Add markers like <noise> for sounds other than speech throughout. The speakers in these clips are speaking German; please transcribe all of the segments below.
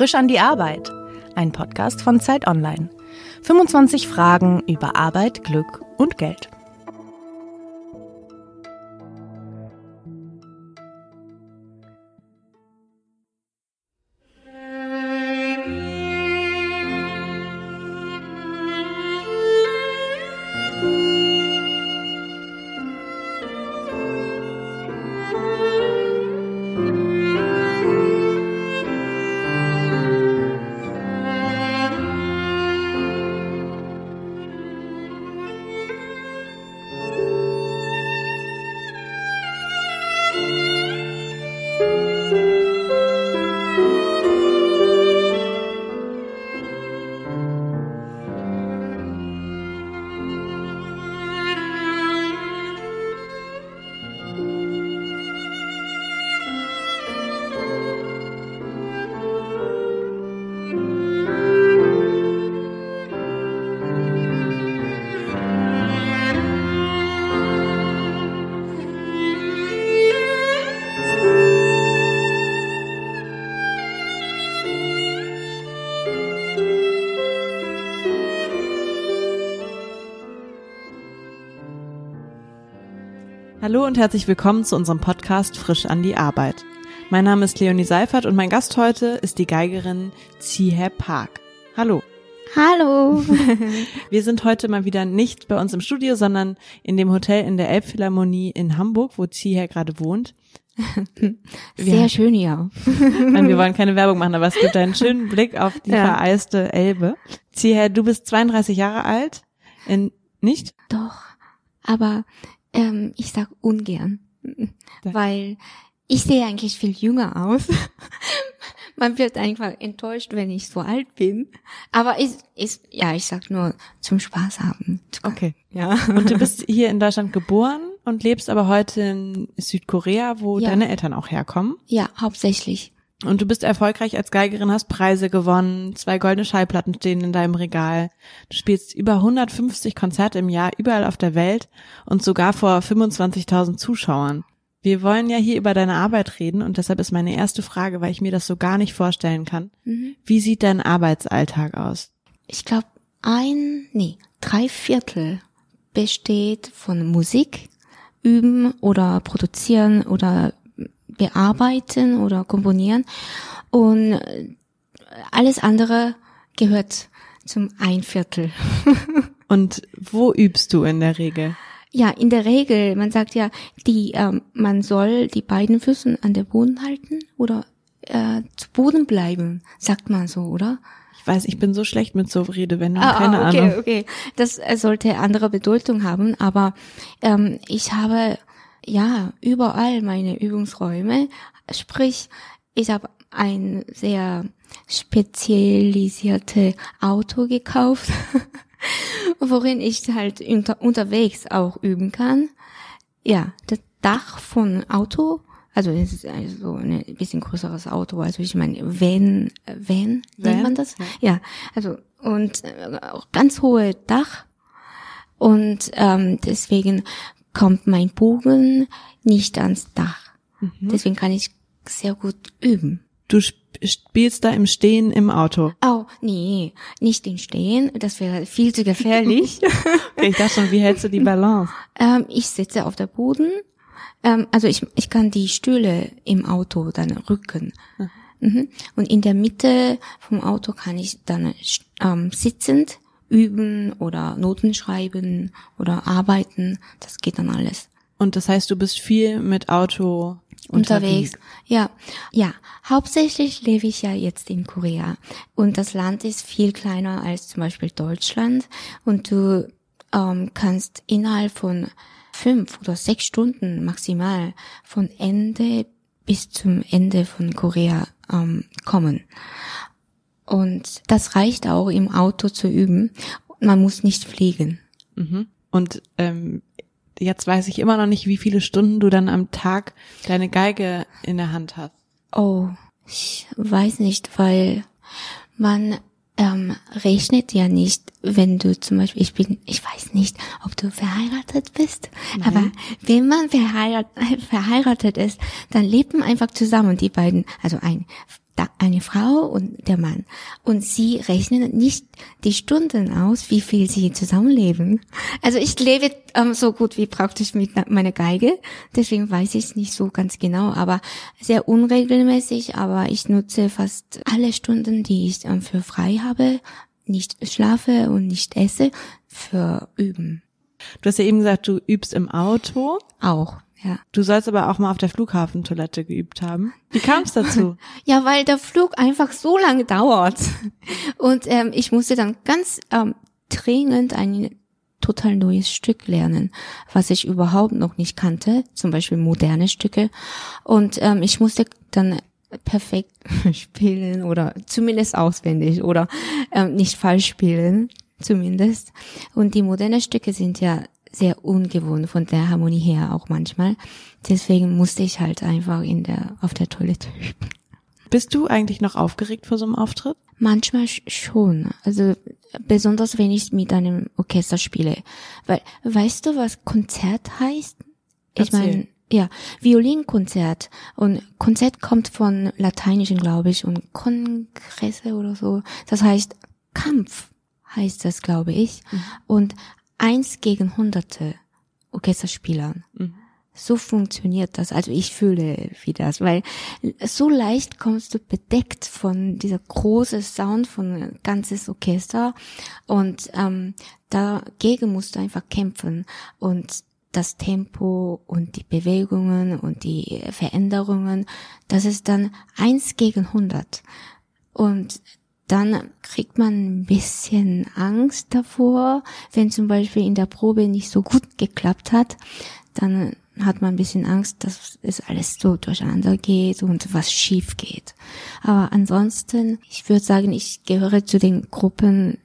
Frisch an die Arbeit, ein Podcast von Zeit Online. 25 Fragen über Arbeit, Glück und Geld. Hallo und herzlich willkommen zu unserem Podcast Frisch an die Arbeit. Mein Name ist Leonie Seifert und mein Gast heute ist die Geigerin Zihe Park. Hallo. Hallo. <laughs> Wir sind heute mal wieder nicht bei uns im Studio, sondern in dem Hotel in der Elbphilharmonie in Hamburg, wo Zihe gerade wohnt. <laughs> Sehr schön hier. <laughs> Nein, wir wollen keine Werbung machen, aber es gibt einen schönen Blick auf die Ja. vereiste Elbe. Zihe, du bist 32 Jahre alt. In, nicht? Doch, aber ähm, ich sag ungern, Da- weil ich sehe eigentlich viel jünger aus. <laughs> Man wird einfach enttäuscht, wenn ich so alt bin. Aber ist, ist, ja, ich sag nur zum Spaß haben. Okay. Ja. Und du bist hier in Deutschland geboren und lebst aber heute in Südkorea, wo Ja. deine Eltern auch herkommen. Ja, hauptsächlich. Und du bist erfolgreich als Geigerin, hast Preise gewonnen, zwei goldene Schallplatten stehen in deinem Regal. Du spielst über 150 Konzerte im Jahr überall auf der Welt und sogar vor 25.000 Zuschauern. Wir wollen ja hier über deine Arbeit reden und deshalb ist meine erste Frage, weil ich mir das so gar nicht vorstellen kann. Mhm. Wie sieht dein Arbeitsalltag aus? Ich glaube, ein, nee, drei Viertel besteht von Musik, üben oder produzieren oder bearbeiten oder komponieren und alles andere gehört zum ein Viertel. <laughs> Und wo übst du in der Regel? Ja, in der Regel, man sagt ja, die, ähm, man soll die beiden Füßen an der Boden halten oder äh, zu Boden bleiben, sagt man so, oder? Ich weiß, ich bin so schlecht mit so Redewendungen, Ah, keine ah, okay, Ahnung. okay. Das äh, sollte andere Bedeutung haben, aber ähm, ich habe ja überall meine Übungsräume. Sprich, ich habe ein sehr spezialisierte Auto gekauft, <laughs> worin ich halt unter, unterwegs auch üben kann. Ja, das Dach von Auto, also es ist also ein bisschen größeres Auto, also ich meine Van, Van, nennt man das? Ja. Ja, also und äh, auch ganz hohe Dach und ähm, deswegen kommt mein Bogen nicht ans Dach. Mhm. Deswegen kann ich sehr gut üben. Du sp- spielst da im Stehen im Auto. Oh, nee, nicht in Stehen, das wäre viel zu gefährlich. <laughs> Okay, ich dachte schon, wie hältst du die Balance? ähm, ich sitze auf der Boden, ähm, also ich, ich kann die Stühle im Auto dann rücken. Mhm. Und in der Mitte vom Auto kann ich dann ähm, sitzend üben oder Noten schreiben oder arbeiten. Das geht dann alles. Und das heißt, du bist viel mit Auto unterwegs. Ja, ja. Hauptsächlich lebe ich ja jetzt in Korea und das Land ist viel kleiner als zum Beispiel Deutschland und du ähm, kannst innerhalb von fünf oder sechs Stunden maximal von Ende bis zum Ende von Korea ähm, kommen. Und das reicht auch im Auto zu üben. Man muss nicht fliegen. Mhm. Und ähm, jetzt weiß ich immer noch nicht, wie viele Stunden du dann am Tag deine Geige in der Hand hast. Oh, ich weiß nicht, weil man ähm, rechnet ja nicht, wenn du zum Beispiel, ich bin, ich weiß nicht, ob du verheiratet bist, aber wenn man verheiratet, verheiratet ist, dann lebt man einfach zusammen, die beiden, also ein eine Frau und der Mann. Und sie rechnen nicht die Stunden aus, wie viel sie zusammenleben. Also ich lebe ähm, so gut wie praktisch mit meiner Geige, deswegen weiß ich es nicht so ganz genau, aber sehr unregelmäßig, aber ich nutze fast alle Stunden, die ich ähm, für frei habe, nicht schlafe und nicht esse, für üben. Du hast ja eben gesagt, du übst im Auto. Auch. Ja. Du sollst aber auch mal auf der Flughafentoilette geübt haben. Wie kam es dazu? <laughs> ja, weil der Flug einfach so lange dauert. Und ähm, ich musste dann ganz ähm, dringend ein total neues Stück lernen, was ich überhaupt noch nicht kannte, zum Beispiel moderne Stücke. Und ähm, ich musste dann perfekt <laughs> spielen oder zumindest auswendig oder ähm, nicht falsch spielen, zumindest. Und die modernen Stücke sind ja sehr ungewohnt von der Harmonie her auch manchmal. Deswegen musste ich halt einfach in der, auf der Toilette üben. Bist du eigentlich noch aufgeregt vor so einem Auftritt? Manchmal schon. Also besonders wenn ich mit einem Orchester spiele. Weil, weißt du, was Konzert heißt? Ich meine, ja, Violinkonzert. Und Konzert kommt von Lateinischen, glaube ich, und Kongresse oder so. Das heißt Kampf heißt das, glaube ich. Mhm. Und eins gegen hunderte Orchesterspielern. Mhm. So funktioniert das. Also ich fühle wie das, weil so leicht kommst du bedeckt von dieser großen Sound von ganzes Orchester und ähm, dagegen musst du einfach kämpfen und das Tempo und die Bewegungen und die Veränderungen, das ist dann eins gegen hundert. Und dann kriegt man ein bisschen Angst davor, wenn zum Beispiel in der Probe nicht so gut geklappt hat, dann hat man ein bisschen Angst, dass es alles so durcheinander geht und was schief geht. Aber ansonsten, ich würde sagen, ich gehöre zu den Gruppen,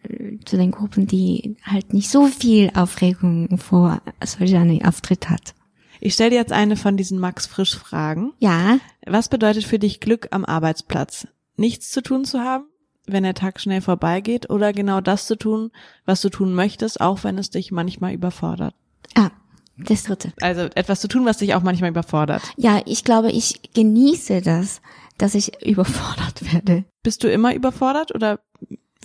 zu den Gruppen, die halt nicht so viel Aufregung vor solch einem Auftritt hat. Ich stelle dir jetzt eine von diesen Max Frisch Fragen. Ja. Was bedeutet für dich Glück am Arbeitsplatz? Nichts zu tun zu haben? Wenn der Tag schnell vorbeigeht oder genau das zu tun, was du tun möchtest, auch wenn es dich manchmal überfordert? Ah, das dritte. Also etwas zu tun, was dich auch manchmal überfordert. Ja, ich glaube, ich genieße das, dass ich <laughs> überfordert werde. Bist du immer überfordert oder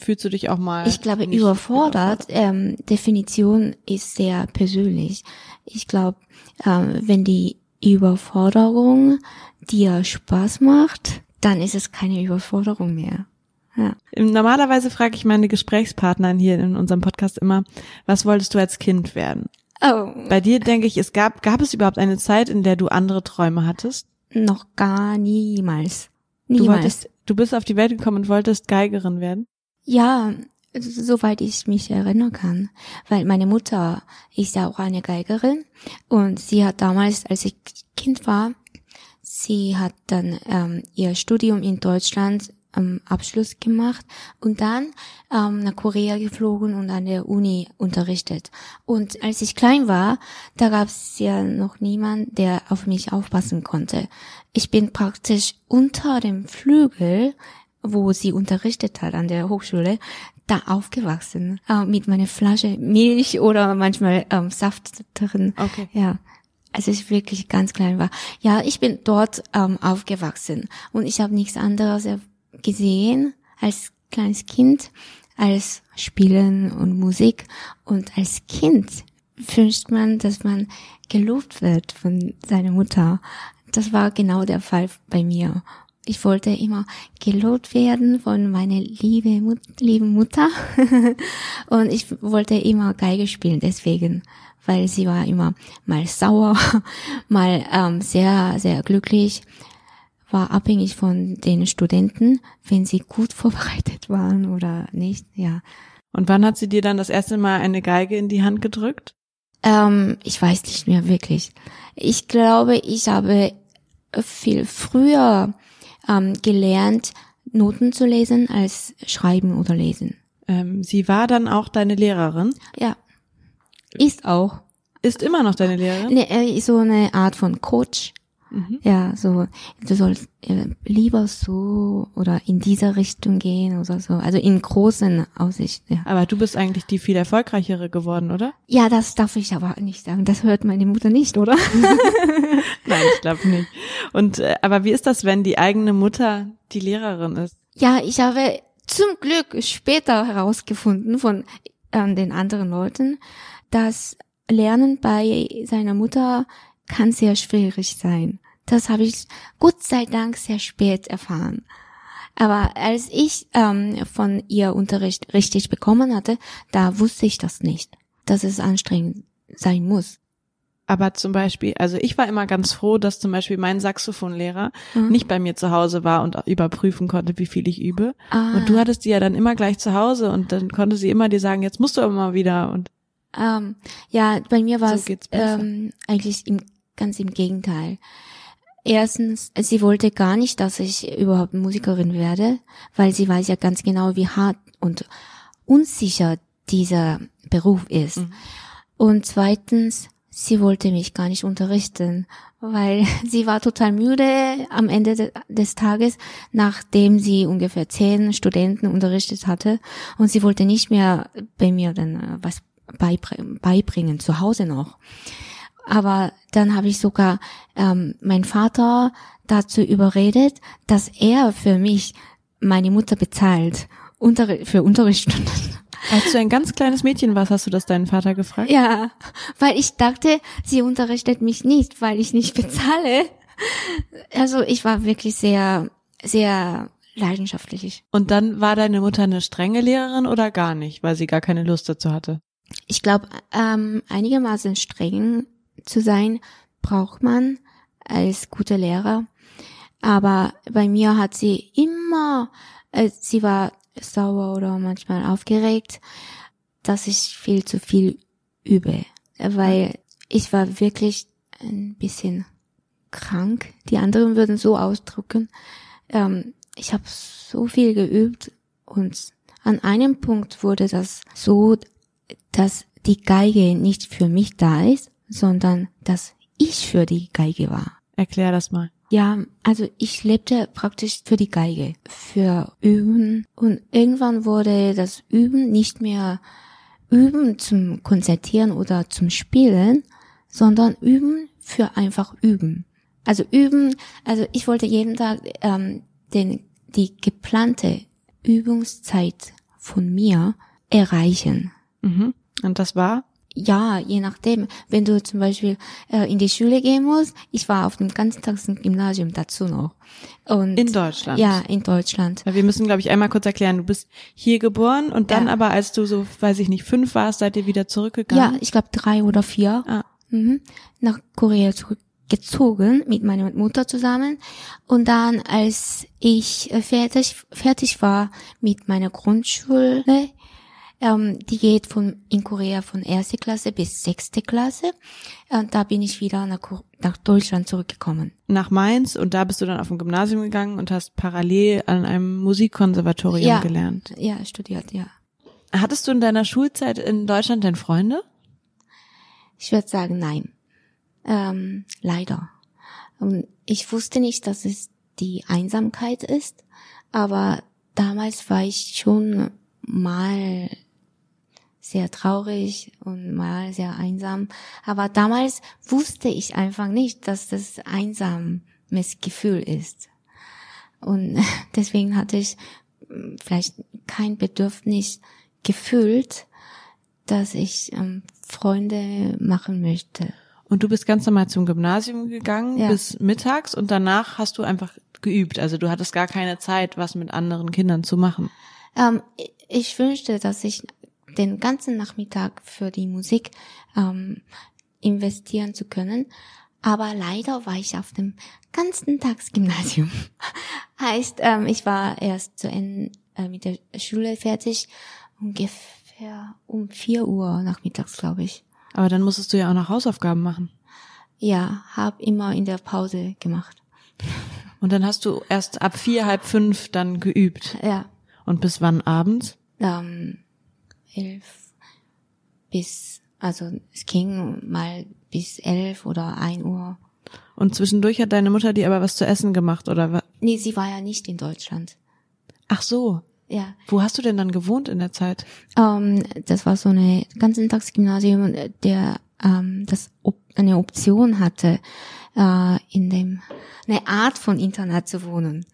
fühlst du dich auch mal? Ich glaube, überfordert, überfordert? Ähm, Definition ist sehr persönlich. Ich glaube, ähm, wenn die Überforderung dir Spaß macht, dann ist es keine Überforderung mehr. Ja. Normalerweise frage ich meine Gesprächspartner hier in unserem Podcast immer, was wolltest du als Kind werden? Oh. Bei dir denke ich, es gab, gab es überhaupt eine Zeit, in der du andere Träume hattest? Noch gar niemals. Niemals. Du, wolltest, du bist auf die Welt gekommen und wolltest Geigerin werden? Ja, soweit ich mich erinnern kann. Weil meine Mutter ist ja auch eine Geigerin und sie hat damals, als ich Kind war, sie hat dann ähm, ihr Studium in Deutschland ähm, Abschluss gemacht und dann ähm, nach Korea geflogen und an der Uni unterrichtet. Und als ich klein war, da gab es ja noch niemand, der auf mich aufpassen konnte. Ich bin praktisch unter dem Flügel, wo sie unterrichtet hat an der Hochschule, da aufgewachsen äh, mit meiner Flasche Milch oder manchmal ähm, Saft drin. Okay. Ja als ich wirklich ganz klein war. Ja, ich bin dort ähm, aufgewachsen und ich habe nichts anderes gesehen als kleines Kind, als Spielen und Musik. Und als Kind wünscht man, dass man gelobt wird von seiner Mutter. Das war genau der Fall bei mir. Ich wollte immer gelobt werden von meiner liebe, Mut lieben Mutter. <laughs> und ich wollte immer Geige spielen, deswegen. Weil sie war immer mal sauer, <laughs> mal ähm, sehr, sehr glücklich war abhängig von den Studenten, wenn sie gut <laughs> vorbereitet waren oder nicht, ja. Und wann hat sie dir dann das erste Mal eine Geige in die Hand gedrückt? Ähm, ich weiß nicht mehr wirklich. Ich glaube, ich habe viel früher ähm, gelernt, Noten zu lesen als schreiben oder lesen. Ähm, sie war dann auch deine Lehrerin? Ja. Ist auch. Ist immer noch deine Lehrerin? Ne, so eine Art von Coach. Mhm. Ja, so, du sollst äh, lieber so oder in dieser Richtung gehen oder so. Also in großen Aussicht, ja. Aber du bist eigentlich die viel erfolgreichere geworden, oder? Ja, das darf ich aber nicht sagen. Das hört meine Mutter nicht, oder? <laughs> Nein, ich glaube nicht. Und äh, aber wie ist das, wenn die eigene Mutter die Lehrerin ist? Ja, ich habe zum Glück später herausgefunden von äh, den anderen Leuten, dass Lernen bei seiner Mutter kann sehr schwierig sein. Das habe ich Gott sei Dank sehr spät erfahren. Aber als ich ähm, von ihr Unterricht richtig bekommen hatte, da wusste ich das nicht, dass es anstrengend sein muss. Aber zum Beispiel, also ich war immer ganz froh, dass zum Beispiel mein Saxophonlehrer Mhm. nicht bei mir zu Hause war und überprüfen konnte, wie viel ich übe. Ah. Und du hattest die ja dann immer gleich zu Hause und dann konnte sie immer dir sagen, jetzt musst du aber mal wieder und Ähm, ja, bei mir war So es ähm, eigentlich im, ganz im Gegenteil. Erstens, sie wollte gar nicht, dass ich überhaupt Musikerin werde, weil sie weiß ja ganz genau, wie hart und unsicher dieser Beruf ist. Mhm. Und zweitens, sie wollte mich gar nicht unterrichten, weil <laughs> sie war total müde am Ende de des Tages, nachdem sie ungefähr zehn Studenten unterrichtet hatte. Und sie wollte nicht mehr bei mir dann äh, was beibr- beibringen, zu Hause noch. Aber dann habe ich sogar ähm, meinen Vater dazu überredet, dass er für mich meine Mutter bezahlt Unterri für Unterrichtsstunden. als du ein ganz kleines Mädchen warst, hast du das deinen Vater gefragt? Ja, weil ich dachte, sie unterrichtet mich nicht, weil ich nicht bezahle. Also ich war wirklich sehr, sehr leidenschaftlich. Und dann war deine Mutter eine strenge Lehrerin oder gar nicht, weil sie gar keine Lust dazu hatte? Ich glaube, ähm, einigermaßen streng zu sein braucht man als guter Lehrer. Aber bei mir hat sie immer, äh, sie war sauer oder manchmal aufgeregt, dass ich viel zu viel übe, weil ich war wirklich ein bisschen krank. Die anderen würden so ausdrücken. Ähm, ich habe so viel geübt und an einem Punkt wurde das so, dass die Geige nicht für mich da ist, sondern dass ich für die Geige war. Erklär das mal. Ja, also ich lebte praktisch für die Geige, für Üben und irgendwann wurde das Üben nicht mehr Üben zum Konzertieren oder zum Spielen, sondern Üben für einfach Üben. Also Üben, also ich wollte jeden Tag ähm, den, die geplante Übungszeit von mir erreichen. Mhm. Und das war? Ja, je nachdem. Wenn du zum Beispiel äh, in die Schule gehen musst, ich war auf dem ganzen Tag im Gymnasium dazu noch. Und In Deutschland? Ja, in Deutschland. Weil Wir müssen, glaube ich, einmal kurz erklären, du bist hier geboren und dann Ja. aber, als du so, weiß ich nicht, fünf warst, seid ihr wieder zurückgegangen? Ja, ich glaube drei oder vier. Ah. Mhm. Nach Korea zurückgezogen mit meiner Mutter zusammen. Und dann, als ich äh, fertig, fertig war mit meiner Grundschule, ähm, die geht von, in Korea von erste Klasse bis sechste Klasse. Und da bin ich wieder nach, nach Deutschland zurückgekommen. Nach Mainz und da bist du dann auf ein Gymnasium gegangen und hast parallel an einem Musikkonservatorium Ja. gelernt. Ja, studiert, ja. Hattest du in deiner Schulzeit in Deutschland denn Freunde? Ich würde sagen, nein. Ähm, leider. Ich wusste nicht, dass es die Einsamkeit ist, aber damals war ich schon mal sehr traurig und mal sehr einsam. Aber damals wusste ich einfach nicht, dass das einsames Gefühl ist. Und <laughs> deswegen hatte ich mm, vielleicht kein Bedürfnis gefühlt, dass ich ähm, Freunde machen möchte. Und du bist ganz normal zum Gymnasium gegangen Ja. bis mittags und danach hast du einfach geübt. Also du hattest gar keine Zeit, was mit anderen Kindern zu machen. Ähm, ich wünschte, dass ich den ganzen Nachmittag für die Musik ähm, investieren zu können. Aber leider war ich auf dem ganzen Tagsgymnasium. <laughs> heißt, ähm, ich war erst zu Ende äh, mit der Schule fertig, ungefähr um vier Uhr nachmittags, glaube ich. Aber dann musstest du ja auch noch Hausaufgaben machen. Ja, hab immer in der Pause gemacht. <laughs> Und dann hast du erst ab vier, halb fünf dann geübt. Ja, Und bis wann abends? ähm, elf bis, also es ging mal bis elf oder ein Uhr. Und zwischendurch hat deine Mutter dir aber was zu essen gemacht, oder Nee, sie war ja nicht in Deutschland. Ach so. Ja, Wo hast du denn dann gewohnt in der Zeit? ähm, das war so eine Ganzentagsgymnasium, der ähm, das op eine Option hatte, äh, in dem eine Art von Internat zu wohnen.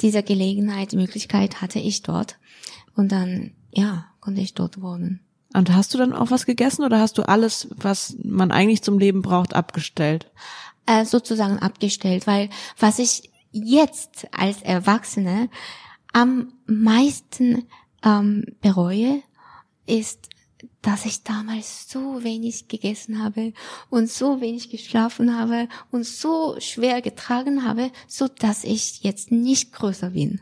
Diese Gelegenheit, Möglichkeit hatte ich dort und dann ja konnte ich dort wohnen. Und hast du dann auch was gegessen oder hast du alles, was man eigentlich zum Leben braucht, abgestellt? Äh, sozusagen abgestellt, weil was ich jetzt als Erwachsene am meisten ähm, bereue, ist, dass ich damals so wenig gegessen habe und so wenig geschlafen habe und so schwer getragen habe, so dass ich jetzt nicht größer bin.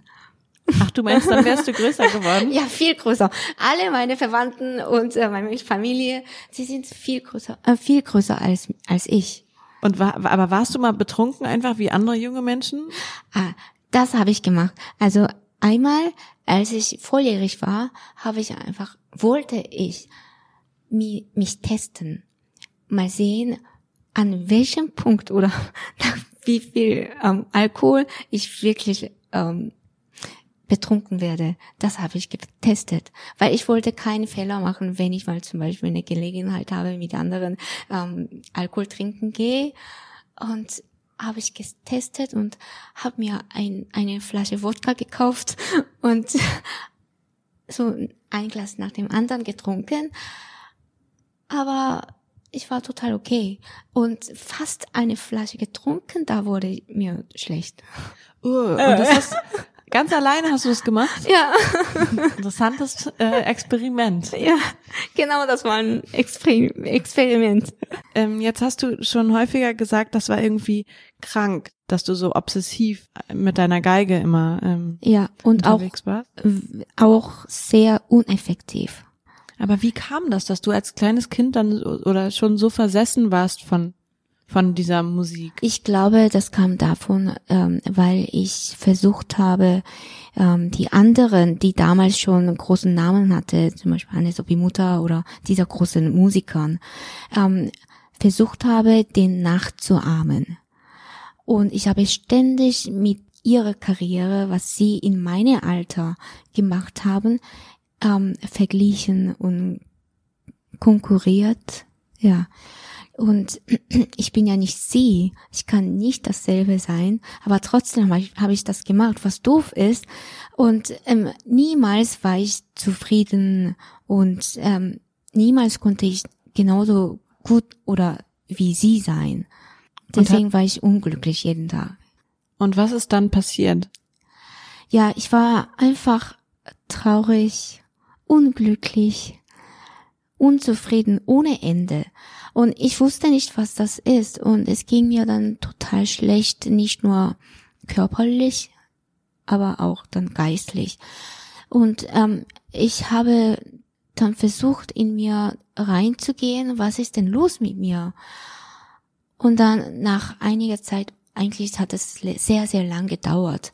Ach, du meinst, dann wärst du größer geworden? ja, viel größer. Alle meine Verwandten und äh, meine Familie, sie sind viel größer, äh, viel größer als als ich. Und war, aber warst du mal betrunken einfach wie andere junge Menschen? Ah, das habe ich gemacht. Also einmal, als ich volljährig war, habe ich einfach wollte ich mich, mich testen, mal sehen, an welchem Punkt oder <laughs> nach wie viel ähm, Alkohol ich wirklich ähm, betrunken werde. Das habe ich getestet, weil ich wollte keinen Fehler machen, wenn ich mal zum Beispiel eine Gelegenheit habe, mit anderen ähm, Alkohol trinken gehe. Und habe ich getestet und habe mir ein, eine Flasche Wodka gekauft <laughs> und <laughs> so ein Glas nach dem anderen getrunken. Aber ich war total okay. Und fast eine Flasche getrunken, da wurde mir schlecht. Uh, und das hast, Ganz alleine hast du das gemacht? Ja. <laughs> Interessantes äh, Experiment. Ja, genau, das war ein Exper Experiment. Ähm, jetzt hast du schon häufiger gesagt, das war irgendwie krank, dass du so obsessiv mit deiner Geige immer ähm, ja und auch warst. auch sehr uneffektiv. Aber wie kam das, dass du als kleines Kind dann oder schon so versessen warst von von dieser Musik? Ich glaube, das kam davon, ähm, weil ich versucht habe, ähm, die anderen, die damals schon einen großen Namen hatte, zum Beispiel Hannes Mutter oder dieser großen Musikern, ähm, versucht habe, den nachzuahmen. Und ich habe ständig mit ihrer Karriere, was sie in meinem Alter gemacht haben, ähm, verglichen und konkurriert. Ja. Und <clears throat> ich bin ja nicht sie, ich kann nicht dasselbe sein, aber trotzdem habe ich, hab ich das gemacht, was doof ist. Und ähm, niemals war ich zufrieden und ähm, niemals konnte ich genauso gut oder wie sie sein. Deswegen war ich unglücklich jeden Tag. Und was ist dann passiert? Ja, ich war einfach traurig, unglücklich, unzufrieden ohne Ende. Und ich wusste nicht, was das ist. Und es ging mir dann total schlecht, nicht nur körperlich, aber auch dann geistlich. Und ähm, ich habe dann versucht, in mir reinzugehen, was ist denn los mit mir? Und dann nach einiger Zeit, eigentlich hat es sehr, sehr lang gedauert,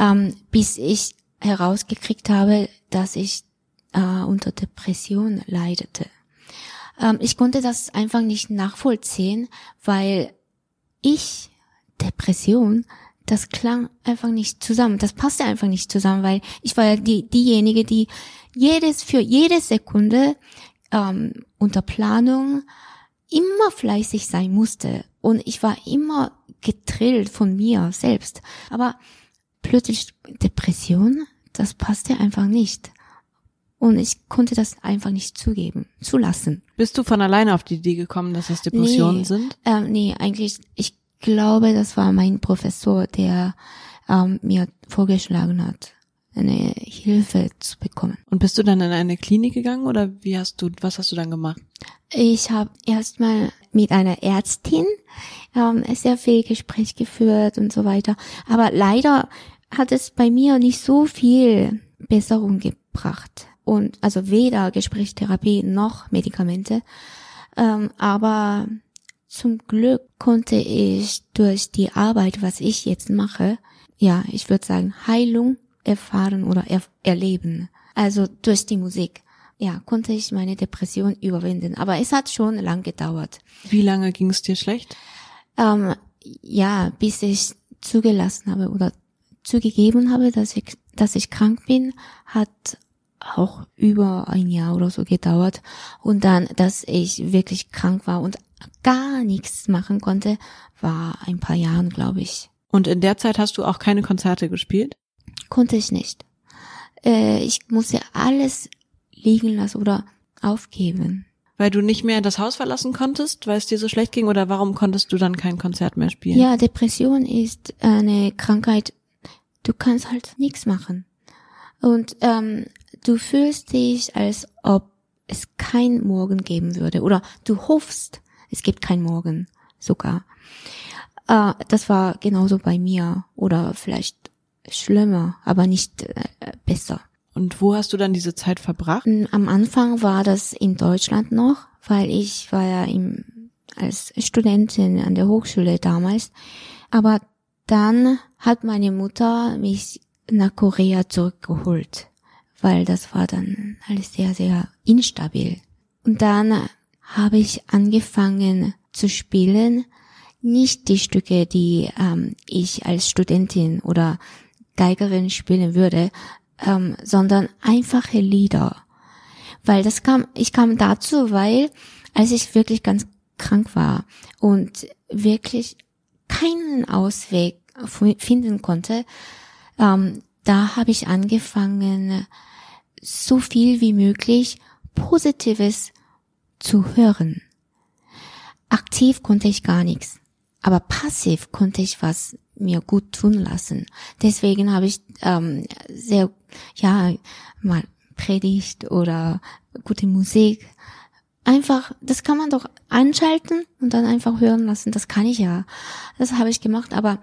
ähm, bis ich herausgekriegt habe, dass ich äh, unter Depression leidete. Ähm, ich konnte das einfach nicht nachvollziehen, weil ich Depression, das klang einfach nicht zusammen. Das passte einfach nicht zusammen, weil ich war ja die, diejenige, die jedes, für jede Sekunde ähm, unter Planung immer fleißig sein musste. Und ich war immer getrillt von mir selbst. Aber plötzlich Depression, das passte einfach nicht. Und ich konnte das einfach nicht zugeben, zulassen. Bist du von alleine auf die Idee gekommen, dass das Depressionen nee, sind? Ähm, nee, eigentlich, ich glaube, das war mein Professor, der ähm, mir vorgeschlagen hat, eine Hilfe zu bekommen. Und bist du dann in eine Klinik gegangen oder wie hast du, was hast du dann gemacht? Ich habe erstmal mit einer Ärztin ähm, sehr viel Gespräch geführt und so weiter. Aber leider hat es bei mir nicht so viel Besserung gebracht und also weder Gesprächstherapie noch Medikamente. Ähm, aber zum Glück konnte ich durch die Arbeit, was ich jetzt mache, ja, ich würde sagen, Heilung erfahren oder er erleben. Also durch die Musik. Ja, konnte ich meine Depression überwinden. Aber es hat schon lang gedauert. Wie lange ging es dir schlecht? Ähm, ja, bis ich zugelassen habe oder zugegeben habe, dass ich, dass ich krank bin, hat auch über ein Jahr oder so gedauert. Und dann, dass ich wirklich krank war und gar nichts machen konnte, war ein paar Jahren, glaube ich. Und in der Zeit hast du auch keine Konzerte gespielt? Konnte ich nicht. Äh, ich musste alles liegen lassen oder aufgeben. Weil du nicht mehr das Haus verlassen konntest, weil es dir so schlecht ging oder warum konntest du dann kein Konzert mehr spielen? Ja, Depression ist eine Krankheit, du kannst halt nichts machen. Und ähm, du fühlst dich, als ob es kein Morgen geben würde. Oder du hoffst, es gibt kein Morgen sogar. Äh, das war genauso bei mir. Oder vielleicht schlimmer, aber nicht äh, besser. Und wo hast du dann diese Zeit verbracht? Am Anfang war das in Deutschland noch, weil ich war ja im, als Studentin an der Hochschule damals. Aber dann hat meine Mutter mich nach Korea zurückgeholt, weil das war dann alles sehr, sehr instabil. Und dann habe ich angefangen zu spielen, nicht die Stücke, die ähm, ich als Studentin oder Geigerin spielen würde, ähm, sondern einfache Lieder. Weil das kam, ich kam dazu, weil als ich wirklich ganz krank war und wirklich keinen Ausweg finden konnte, ähm, da habe ich angefangen, so viel wie möglich Positives zu hören. Aktiv konnte ich gar nichts, aber passiv konnte ich was mir gut tun lassen. Deswegen habe ich ähm, sehr, ja, mal Predigt oder gute Musik. Einfach, das kann man doch einschalten und dann einfach hören lassen. Das kann ich ja. Das habe ich gemacht, aber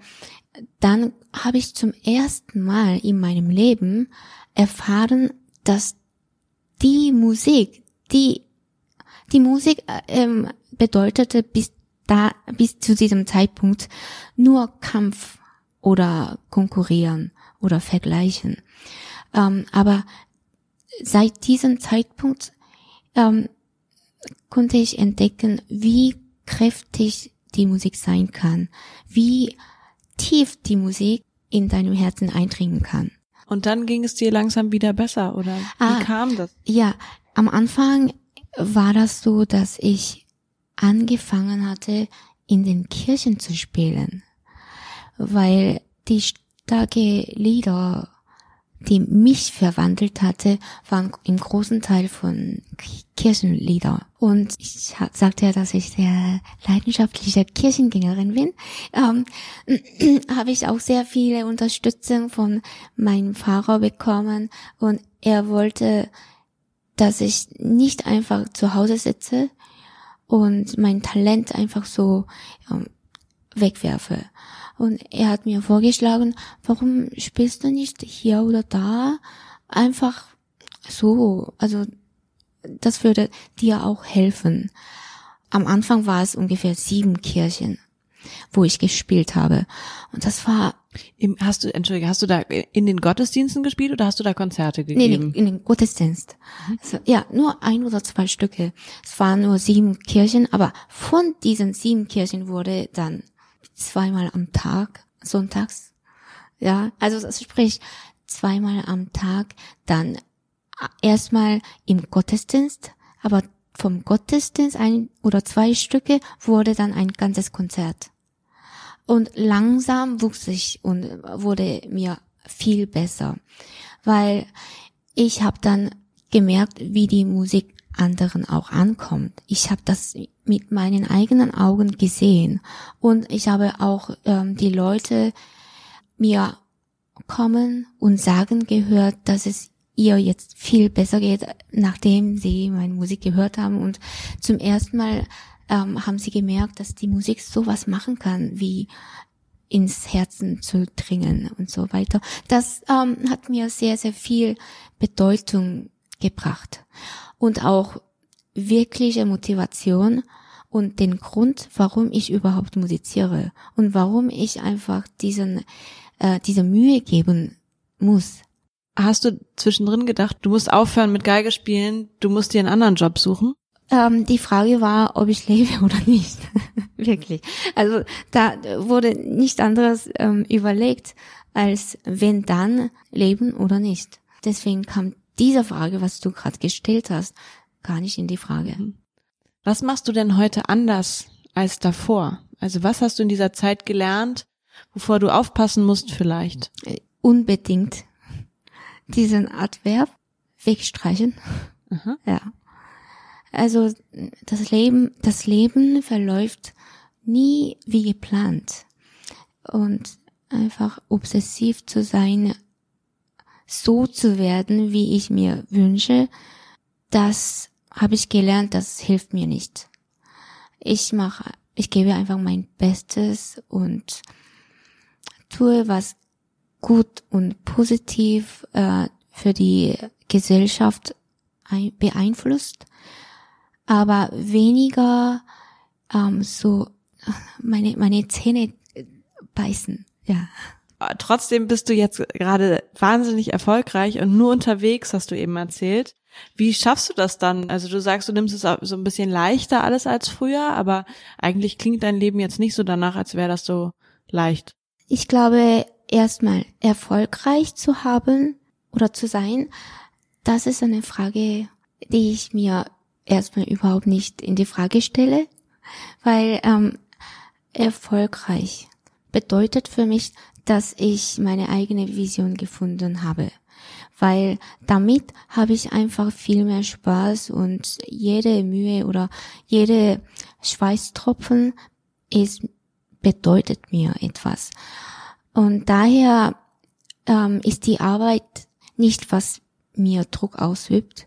dann habe ich zum ersten Mal in meinem Leben erfahren, dass die Musik, die die Musik äh, ähm, bedeutete bis da bis zu diesem Zeitpunkt nur Kampf oder konkurrieren oder vergleichen. Ähm, aber seit diesem Zeitpunkt ähm, konnte ich entdecken, wie kräftig die Musik sein kann, wie tief die Musik in deinem Herzen eindringen kann. Und dann ging es dir langsam wieder besser, oder wie ah, kam das? Ja, am Anfang war das so, dass ich angefangen hatte, in den Kirchen zu spielen, weil die starke Lieder, die mich verwandelt hatte, waren im großen Teil von Kirchenlieder. Und ich sagte ja, dass ich sehr leidenschaftliche Kirchengängerin bin. Ähm, <clears throat> habe ich auch sehr viele Unterstützung von meinem Pfarrer bekommen und er wollte, dass ich nicht einfach zu Hause sitze, und mein Talent einfach so ähm, wegwerfe. Und er hat mir vorgeschlagen, warum spielst du nicht hier oder da? Einfach so. Also das würde dir auch helfen. Am Anfang war es ungefähr sieben Kirchen wo ich gespielt habe. Und das war. Hast du, entschuldige, hast du da in den Gottesdiensten gespielt oder hast du da Konzerte gegeben? Nee, in den Gottesdienst. Mhm. Also, ja, nur ein oder zwei Stücke. Es waren nur sieben Kirchen, aber von diesen sieben Kirchen wurde dann zweimal am Tag, sonntags, ja, also sprich, zweimal am Tag, dann erstmal im Gottesdienst, aber vom Gottesdienst ein oder zwei Stücke wurde dann ein ganzes Konzert. Und langsam wuchs ich und wurde mir viel besser, weil ich habe dann gemerkt, wie die Musik anderen auch ankommt. Ich habe das mit meinen eigenen Augen gesehen und ich habe auch ähm, die Leute mir kommen und sagen gehört, dass es ihr jetzt viel besser geht, nachdem sie meine Musik gehört haben und zum ersten Mal ähm, haben sie gemerkt, dass die Musik sowas machen kann, wie ins Herzen zu dringen und so weiter. Das ähm, hat mir sehr, sehr viel Bedeutung gebracht und auch wirkliche Motivation und den Grund, warum ich überhaupt musiziere und warum ich einfach diesen äh, diese Mühe geben muss. Hast du zwischendrin gedacht, du musst aufhören mit Geige spielen, du musst dir einen anderen Job suchen? Ähm, die Frage war, ob ich lebe oder nicht. <laughs> Wirklich. Also da wurde nicht anderes ähm, überlegt, als wenn dann leben oder nicht. Deswegen kam diese Frage, was du gerade gestellt hast, gar nicht in die Frage. Mhm. Was machst du denn heute anders als davor? Also was hast du in dieser Zeit gelernt, wovor du aufpassen musst vielleicht? Unbedingt diesen Adverb wegstreichen. Aha. <laughs> Ja. Also das Leben, das Leben verläuft nie wie geplant. Und einfach obsessiv zu sein, so zu werden, wie ich mir wünsche, das habe ich gelernt, das hilft mir nicht. Ich mache, ich gebe einfach mein Bestes und tue was gut und positiv äh, für die Gesellschaft ein, beeinflusst, aber weniger ähm, so meine meine Zähne beißen. Ja. Trotzdem bist du jetzt gerade wahnsinnig erfolgreich und nur unterwegs, hast du eben erzählt. Wie schaffst du das dann? Also du sagst, du nimmst es so ein bisschen leichter alles als früher, aber eigentlich klingt dein Leben jetzt nicht so danach, als wäre das so leicht. Ich glaube, erstmal erfolgreich zu haben oder zu sein, das ist eine Frage, die ich mir erstmal überhaupt nicht in die Frage stelle, weil ähm, erfolgreich bedeutet für mich, dass ich meine eigene Vision gefunden habe. Weil damit habe ich einfach viel mehr Spaß und jede Mühe oder jede Schweißtropfen ist, bedeutet mir etwas. Und daher ähm, ist die Arbeit nicht, was mir Druck ausübt.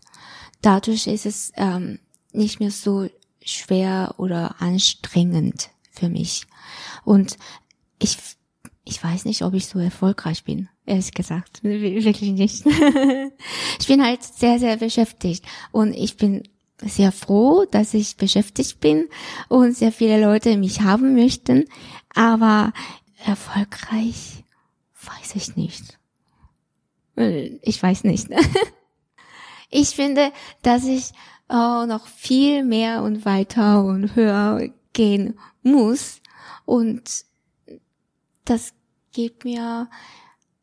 Dadurch ist es ähm, nicht mehr so schwer oder anstrengend für mich. Und ich, ich weiß nicht, ob ich so erfolgreich bin, ehrlich gesagt. Wirklich nicht. <laughs> ich bin halt sehr, sehr beschäftigt. Und ich bin sehr froh, dass ich beschäftigt bin und sehr viele Leute mich haben möchten. Aber erfolgreich weiß ich nicht. Ich weiß nicht. <laughs> ich finde, dass ich oh, noch viel mehr und weiter und höher gehen muss. Und das gibt mir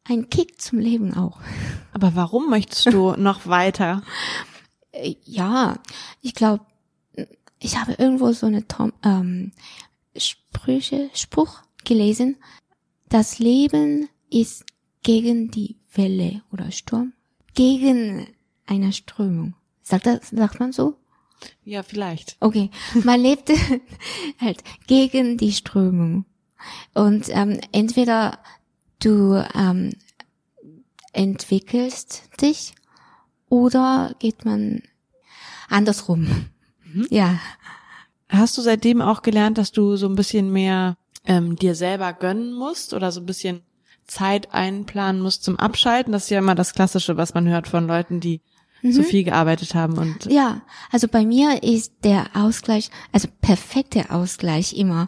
einen Kick zum Leben auch. Aber warum möchtest du <laughs> noch weiter? Ja, ich glaube, ich habe irgendwo so eine Tom, ähm, Sprüche, Spruch gelesen. Das Leben ist gegen die Welle oder Sturm, gegen eine Strömung. Sagt das, sagt man so? Ja, vielleicht. Okay, man lebt <laughs> halt gegen die Strömung. Und ähm, entweder du ähm, entwickelst dich oder geht man andersrum. Mhm. Ja. Hast du seitdem auch gelernt, dass du so ein bisschen mehr ähm, dir selber gönnen musst oder so ein bisschen Zeit einplanen musst zum Abschalten? Das ist ja immer das Klassische, was man hört von Leuten, die mhm. so viel gearbeitet haben und ja, also bei mir ist der Ausgleich, also perfekte Ausgleich immer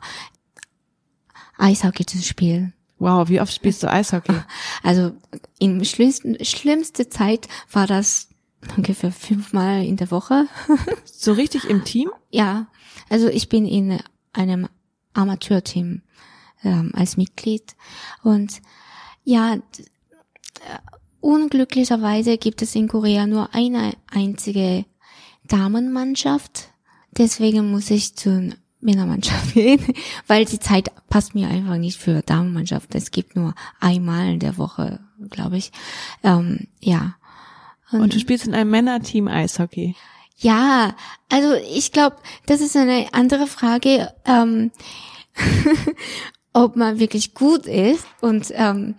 Eishockey zu spielen. Wow, wie oft spielst du Eishockey? <laughs> Also in schlimmsten, schlimmste Zeit war das ungefähr fünfmal in der Woche. <laughs> so richtig im Team? Ja, also ich bin in einem Amateurteam ähm, als Mitglied und ja, unglücklicherweise gibt es in Korea nur eine einzige Damenmannschaft. Deswegen muss ich zur Männermannschaft gehen, <laughs> weil die Zeit passt mir einfach nicht für Damenmannschaft. Es gibt nur einmal in der Woche, glaube ich. Ähm, ja. Und, Und, du spielst in einem Männerteam Eishockey. Ja, also ich glaube, das ist eine andere Frage, ähm, <laughs> ob man wirklich gut ist und ähm,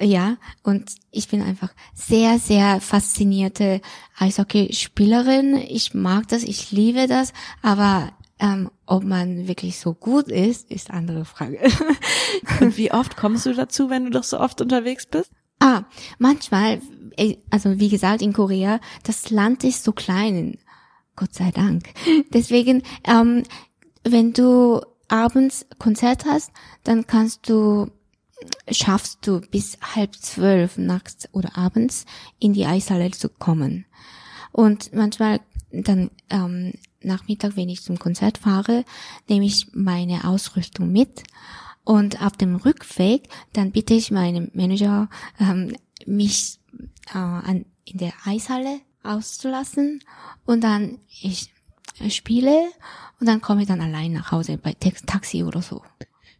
ja, und ich bin einfach sehr, sehr faszinierte Eishockeyspielerin. Ich mag das, ich liebe das, aber ähm, ob man wirklich so gut ist, ist andere Frage. <laughs> Und wie oft kommst du dazu, wenn du doch so oft unterwegs bist? Ah, manchmal, also wie gesagt, in Korea, das Land ist so klein. Gott sei Dank. <laughs> Deswegen, ähm, wenn du abends Konzert hast, dann kannst du schaffst du bis halb zwölf nachts oder abends in die Eishalle zu kommen. Und manchmal dann ähm, Nachmittag, wenn ich zum Konzert fahre, nehme ich meine Ausrüstung mit und auf dem Rückweg dann bitte ich meinen Manager, ähm, mich äh, an, in der Eishalle auszulassen und dann ich spiele und dann komme ich dann allein nach Hause bei Tax- Taxi oder so.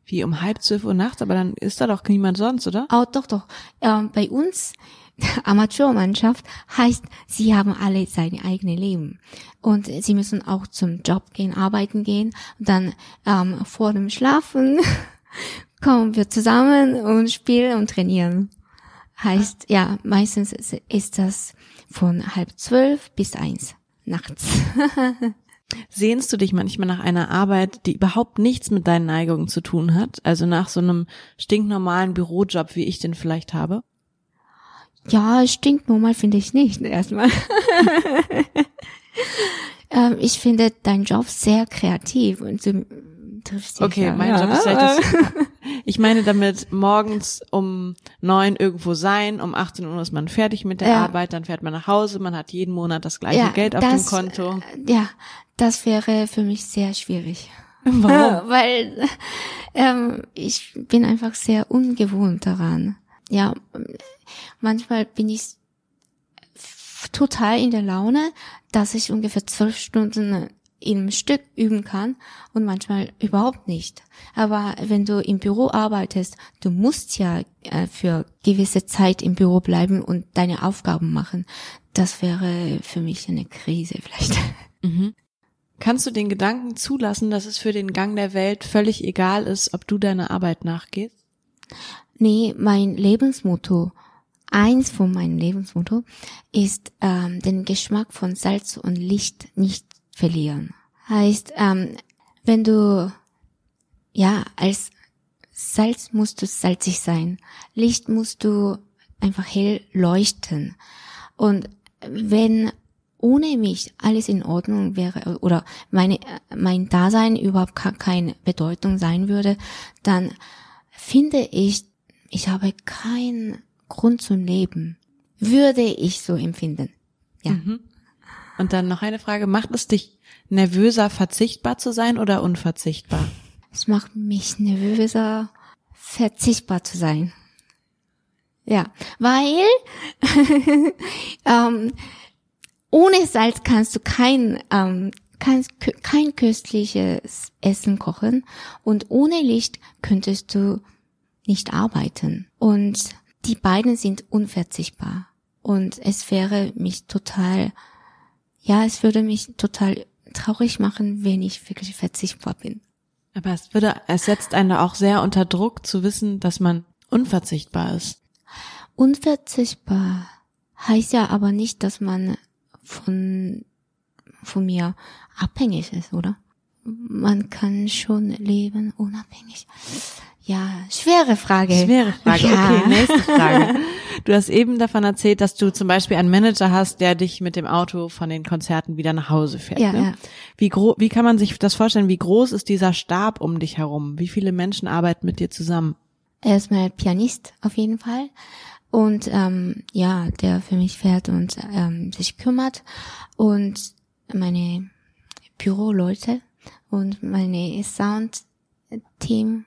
Wie um halb zwölf Uhr nachts, aber dann ist da doch niemand sonst, oder? Oh, doch, doch. Ähm, bei uns, Amateurmannschaft, heißt, sie haben alle seine eigene Leben. Und sie müssen auch zum Job gehen, arbeiten gehen. Und dann ähm, vor dem Schlafen <laughs> kommen wir zusammen und spielen und trainieren. Heißt, ja, meistens ist- ist das von halb zwölf bis eins nachts. <laughs> Sehnst du dich manchmal nach einer Arbeit, die überhaupt nichts mit deinen Neigungen zu tun hat? Also nach so einem stinknormalen Bürojob, wie ich den vielleicht habe? Ja, stinknormal finde ich nicht, erstmal. <laughs> ähm, ich finde deinen Job sehr kreativ und du triffst dich Okay, ja. mein. Job ist vielleicht das. <laughs> Ich meine damit morgens um neun irgendwo sein, um 18 Uhr ist man fertig mit der Ja. Arbeit, dann fährt man nach Hause, man hat jeden Monat das gleiche Ja, Geld auf dem das, Konto. äh, Ja, das wäre für mich sehr schwierig. Warum? <laughs> Weil ähm, ich bin einfach sehr ungewohnt daran. Ja, manchmal bin ich total in der Laune, dass ich ungefähr zwölf Stunden im Stück üben kann und manchmal überhaupt nicht. Aber wenn du im Büro arbeitest, du musst ja äh, für gewisse Zeit im Büro bleiben und deine Aufgaben machen. Das wäre für mich eine Krise vielleicht. <laughs> Mhm. Kannst du den Gedanken zulassen, dass es für den Gang der Welt völlig egal ist, ob du deiner Arbeit nachgehst? Nee, mein Lebensmotto, eins von meinen Lebensmotto, ist ähm, den Geschmack von Salz und Licht nicht verlieren. Heißt, ähm, wenn du, ja, als Salz musst du salzig sein, Licht musst du einfach hell leuchten. Und wenn ohne mich alles in Ordnung wäre oder meine, mein Dasein überhaupt keine Bedeutung sein würde, dann finde ich, ich habe keinen Grund zum Leben. Würde ich so empfinden. Ja. Mhm. Und dann noch eine Frage, macht es dich nervöser, verzichtbar zu sein oder unverzichtbar? Es macht mich nervöser, verzichtbar zu sein. Ja, weil <laughs> ähm, ohne Salz kannst du kein ähm, kannst kein köstliches Essen kochen und ohne Licht könntest du nicht arbeiten. Und die beiden sind unverzichtbar. Und es wäre mich total, ja, es würde mich total traurig machen, wenn ich wirklich verzichtbar bin. Aber es würde, es setzt einen auch sehr unter Druck zu wissen, dass man unverzichtbar ist. Unverzichtbar heißt ja aber nicht, dass man von, von mir abhängig ist, oder? Man kann schon leben unabhängig. Ja, schwere Frage. Schwere Frage. Ja. Okay, nächste Frage. <laughs> Du hast eben davon erzählt, dass du zum Beispiel einen Manager hast, der dich mit dem Auto von den Konzerten wieder nach Hause fährt. Ja, ne? ja. Wie, gro wie kann man sich das vorstellen? Wie groß ist dieser Stab um dich herum? Wie viele Menschen arbeiten mit dir zusammen? Erstmal Pianist auf jeden Fall. Und ähm, ja, der für mich fährt und ähm, sich kümmert. Und meine Büroleute und meine Sound-Team,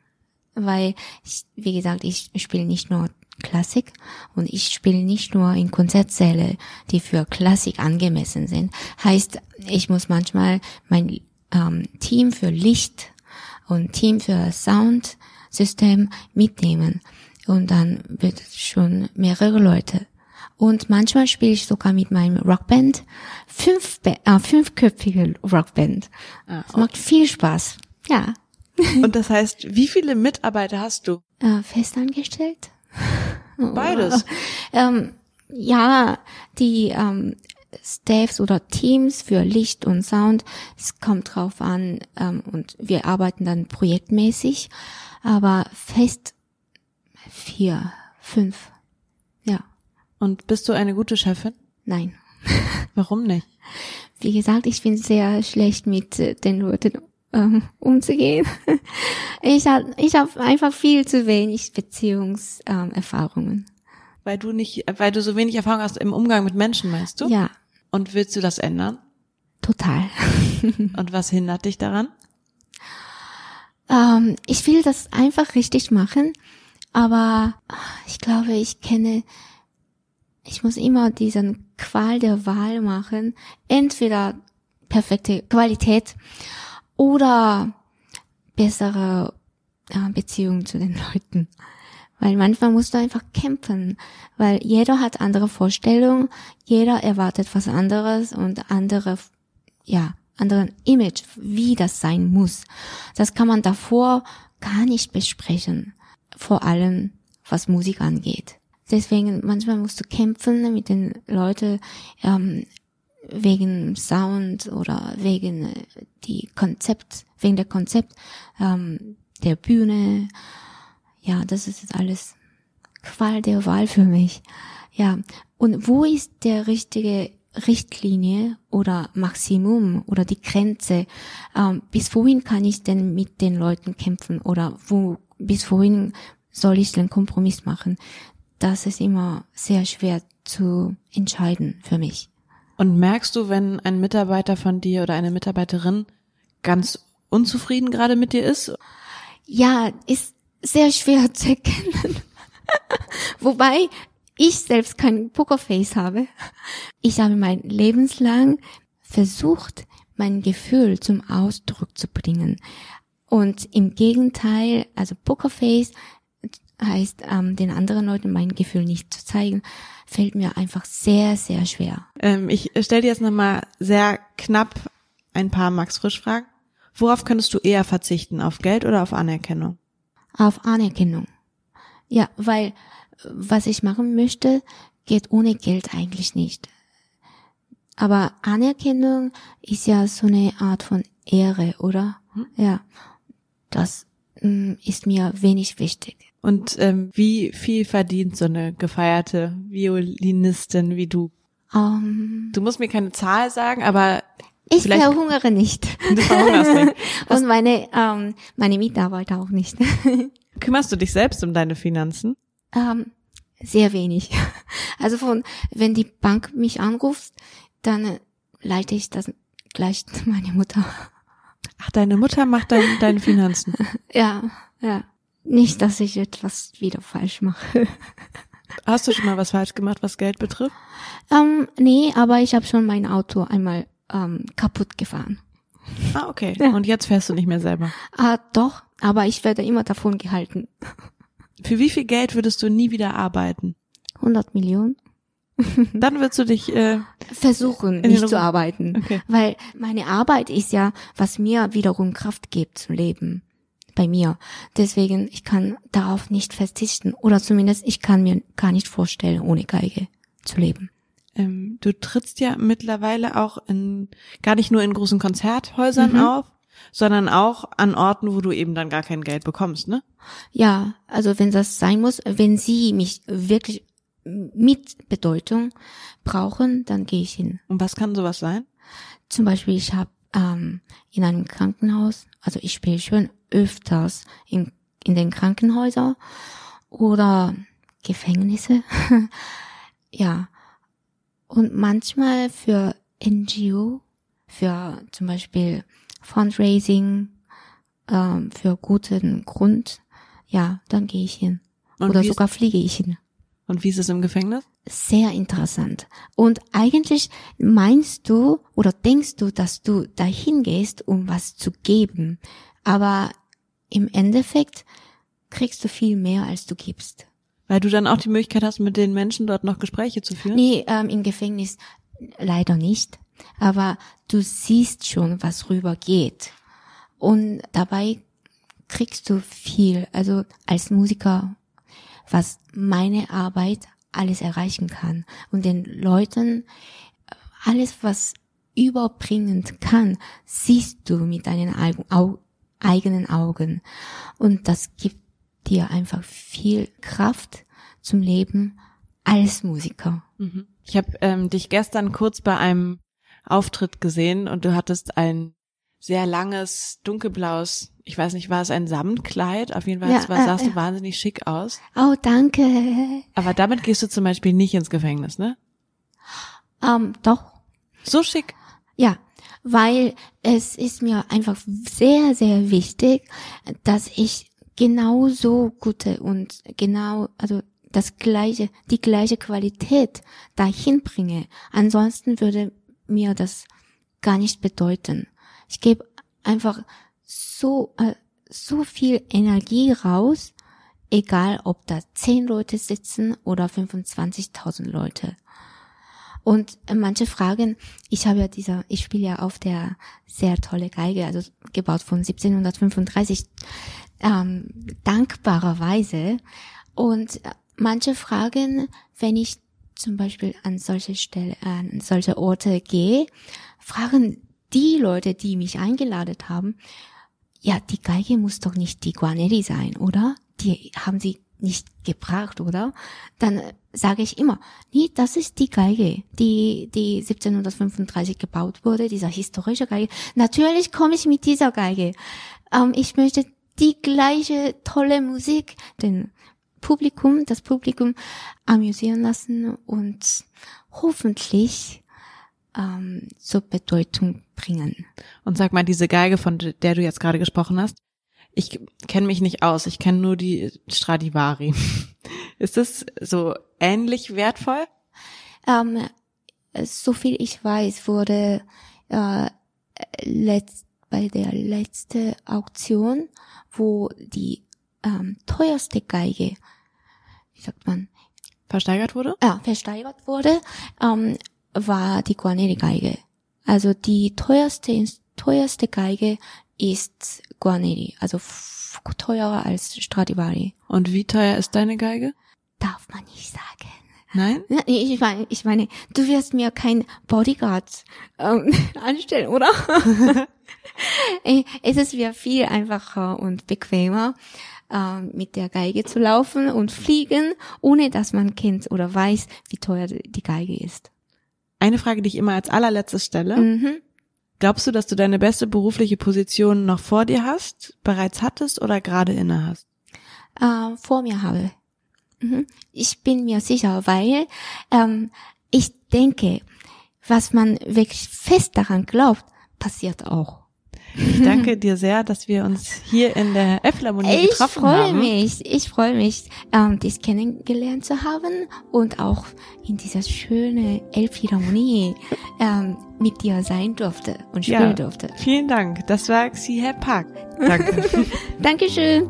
weil, ich, wie gesagt, ich spiele nicht nur Klassik und ich spiele nicht nur in Konzertsäle, die für Klassik angemessen sind. Heißt, ich muss manchmal mein ähm, Team für Licht und Team für Soundsystem mitnehmen. Und dann wird es schon mehrere Leute. Und manchmal spiele ich sogar mit meinem Rockband, fünf, äh, fünfköpfige Rockband. Ah, Es macht viel Spaß. Ja. <laughs> Und das heißt, wie viele Mitarbeiter hast du? Äh, festangestellt? <laughs> Beides. <laughs> Ähm, ja, die ähm, Staffs oder Teams für Licht und Sound, es kommt drauf an ähm, und wir arbeiten dann projektmäßig, aber fest vier, fünf, ja, Und bist du eine gute Chefin? nein. Warum nicht? Wie gesagt, ich bin sehr schlecht mit äh, den Leuten ähm, umzugehen. <laughs> Ich habe ich hab einfach viel zu wenig Beziehungserfahrungen. Erfahrungen. Weil du nicht, weil du so wenig Erfahrung hast im Umgang mit Menschen, meinst du? Ja, Und willst du das ändern? total. <laughs> Und was hindert dich daran? Ähm, ich will das einfach richtig machen, aber ich glaube, ich kenne, ich muss immer diesen Qual der Wahl machen. Entweder perfekte Qualität oder bessere äh, Beziehung zu den <laughs> Leuten. Weil manchmal musst du einfach kämpfen, weil jeder hat andere Vorstellungen, jeder erwartet was anderes und andere, ja, anderen Image, wie das sein muss. Das kann man davor gar nicht besprechen. Vor allem, was Musik angeht. Deswegen, manchmal musst du kämpfen mit den Leuten, ähm, wegen Sound oder wegen äh, die Konzept, wegen der Konzept ähm, der Bühne. Ja, das ist alles Qual der Wahl für mich. Ja, und wo ist der richtige Richtlinie oder Maximum oder die Grenze? Ähm, bis wohin kann ich denn mit den Leuten kämpfen oder wo bis wohin soll ich den Kompromiss machen? Das ist immer sehr schwer zu entscheiden für mich. Und merkst du, wenn ein Mitarbeiter von dir oder eine Mitarbeiterin ganz unzufrieden gerade mit dir ist? Ja, ist sehr schwer zu erkennen. <laughs> Wobei ich selbst kein Pokerface habe. Ich habe mein Lebenslang versucht, mein Gefühl zum Ausdruck zu bringen. Und im Gegenteil, also Pokerface heißt, ähm, den anderen Leuten mein Gefühl nicht zu zeigen, fällt mir einfach sehr, sehr schwer. Ähm, ich stelle dir jetzt nochmal sehr knapp ein paar Max Frisch Fragen. Worauf könntest du eher verzichten, auf Geld oder auf Anerkennung? Auf Anerkennung. Ja, weil was ich machen möchte, geht ohne Geld eigentlich nicht. Aber Anerkennung ist ja so eine Art von Ehre, oder? Hm? Ja, das mm, ist mir wenig wichtig. Und ähm, wie viel verdient so eine gefeierte Violinistin wie du? Um, du musst mir keine Zahl sagen, aber ich verhungere nicht. <laughs> Du verhungerst nicht. <laughs> Und meine ähm, meine Mitarbeiter auch nicht. <laughs> Kümmerst du dich selbst um deine Finanzen? Ähm, sehr wenig. Also von wenn die Bank mich anruft, dann leite ich das gleich meine Mutter. Ach, deine Mutter macht dein, deine Finanzen. ja, ja. Nicht, dass ich etwas wieder falsch mache. <laughs> Hast du schon mal was falsch gemacht, was Geld betrifft? Ähm, nee, aber ich habe schon mein Auto einmal ähm, kaputt gefahren. Ah, okay. Ja. Und jetzt fährst du nicht mehr selber? Ah, doch, aber ich werde immer davon gehalten. <laughs> Für wie viel Geld würdest du nie wieder arbeiten? 100 Millionen. <laughs> Dann würdest du dich äh, versuchen, nicht zu arbeiten, okay. weil meine Arbeit ist ja, was mir wiederum Kraft gibt zum Leben bei mir. Deswegen, ich kann darauf nicht verzichten. Oder zumindest, ich kann mir gar nicht vorstellen, ohne Geige zu leben. Ähm, du trittst ja mittlerweile auch in, gar nicht nur in großen Konzerthäusern mhm. auf, sondern auch an Orten, wo du eben dann gar kein Geld bekommst, ne? Ja, also wenn das sein muss, wenn sie mich wirklich mit Bedeutung brauchen, dann gehe ich hin. Und was kann sowas sein? Zum Beispiel, ich habe ähm, in einem Krankenhaus, also ich spiele schon öfters in, in den Krankenhäusern oder Gefängnisse. <laughs> ja. Und manchmal für NGO, für zum Beispiel Fundraising, ähm, für guten Grund, ja, dann gehe ich hin. Und oder sogar fliege ich hin. Und wie ist es im Gefängnis? Sehr interessant. Und eigentlich meinst du oder denkst du, dass du dahin gehst, um was zu geben. Aber im Endeffekt kriegst du viel mehr, als du gibst. Weil du dann auch die Möglichkeit hast, mit den Menschen dort noch Gespräche zu führen? Nee, ähm, im Gefängnis leider nicht. Aber du siehst schon, was rüber geht. Und dabei kriegst du viel, also als Musiker, was meine Arbeit alles erreichen kann. Und den Leuten alles, was überbringen kann, siehst du mit deinen eigenen Augen. Und das gibt dir einfach viel Kraft zum Leben als Musiker. Mhm. Ich habe ähm, dich gestern kurz bei einem Auftritt gesehen und du hattest ein sehr langes, dunkelblaues, ich weiß nicht, war es ein Samtkleid? Auf jeden Fall ja, war, äh, sahst du wahnsinnig schick aus. Oh, danke. Aber damit gehst du zum Beispiel nicht ins Gefängnis, ne? Ähm, doch. So schick? Ja, weil es ist mir einfach sehr, sehr wichtig, dass ich genauso gute und genau, also das gleiche, die gleiche Qualität dahin bringe. Ansonsten würde mir das gar nicht bedeuten. Ich gebe einfach so, äh, so viel Energie raus, egal ob da zehn Leute sitzen oder 25.000 Leute. Und manche fragen, ich habe ja dieser, ich spiele ja auf der sehr tolle Geige, also gebaut von 1735, ähm, dankbarerweise. Und manche fragen, wenn ich zum Beispiel an solche Stelle, an solche Orte gehe, fragen die Leute, die mich eingeladen haben, ja, die Geige muss doch nicht die Guarneri sein, oder? Die haben sie nicht gebracht, oder? Dann sage ich immer, nee, das ist die Geige, die, die 1735 gebaut wurde, dieser historische Geige. Natürlich komme ich mit dieser Geige. Ähm, ich möchte die gleiche tolle Musik, den Publikum, das Publikum amüsieren lassen und hoffentlich ähm, zur Bedeutung bringen. Und sag mal, diese Geige, von der du jetzt gerade gesprochen hast, ich kenne mich nicht aus, ich kenne nur die Stradivari. <laughs> Ist das so ähnlich wertvoll? Ähm, so viel ich weiß, wurde äh, letzt, bei der letzten Auktion, wo die ähm, teuerste Geige, wie sagt man? Versteigert wurde? Ja, versteigert wurde, ähm, war die Guarneri-Geige. Also die teuerste, teuerste Geige ist Guarneri, also teurer als Stradivari. Und wie teuer ist deine Geige? Darf man nicht sagen. Nein? Ich meine, ich meine, du wirst mir kein Bodyguard ähm, <laughs> anstellen, oder? <laughs> es ist mir viel einfacher und bequemer, ähm, mit der Geige zu laufen und fliegen, ohne dass man kennt oder weiß, wie teuer die Geige ist. Eine Frage, die ich immer als allerletztes stelle. Mhm. Glaubst du, dass du deine beste berufliche Position noch vor dir hast, bereits hattest oder gerade inne hast? Äh, vor mir habe. Mhm. Ich bin mir sicher, weil ähm, ich denke, was man wirklich fest daran glaubt, passiert auch. Ich danke dir sehr, dass wir uns hier in der Äpfelharmonie getroffen freu haben. Ich freue mich, ich freue mich, ähm, dich kennengelernt zu haben und auch in dieser schönen Elbphilharmonie ähm, mit dir sein durfte und spielen ja, durfte. Vielen Dank. Das war Xihe Park. Danke. <laughs> Dankeschön.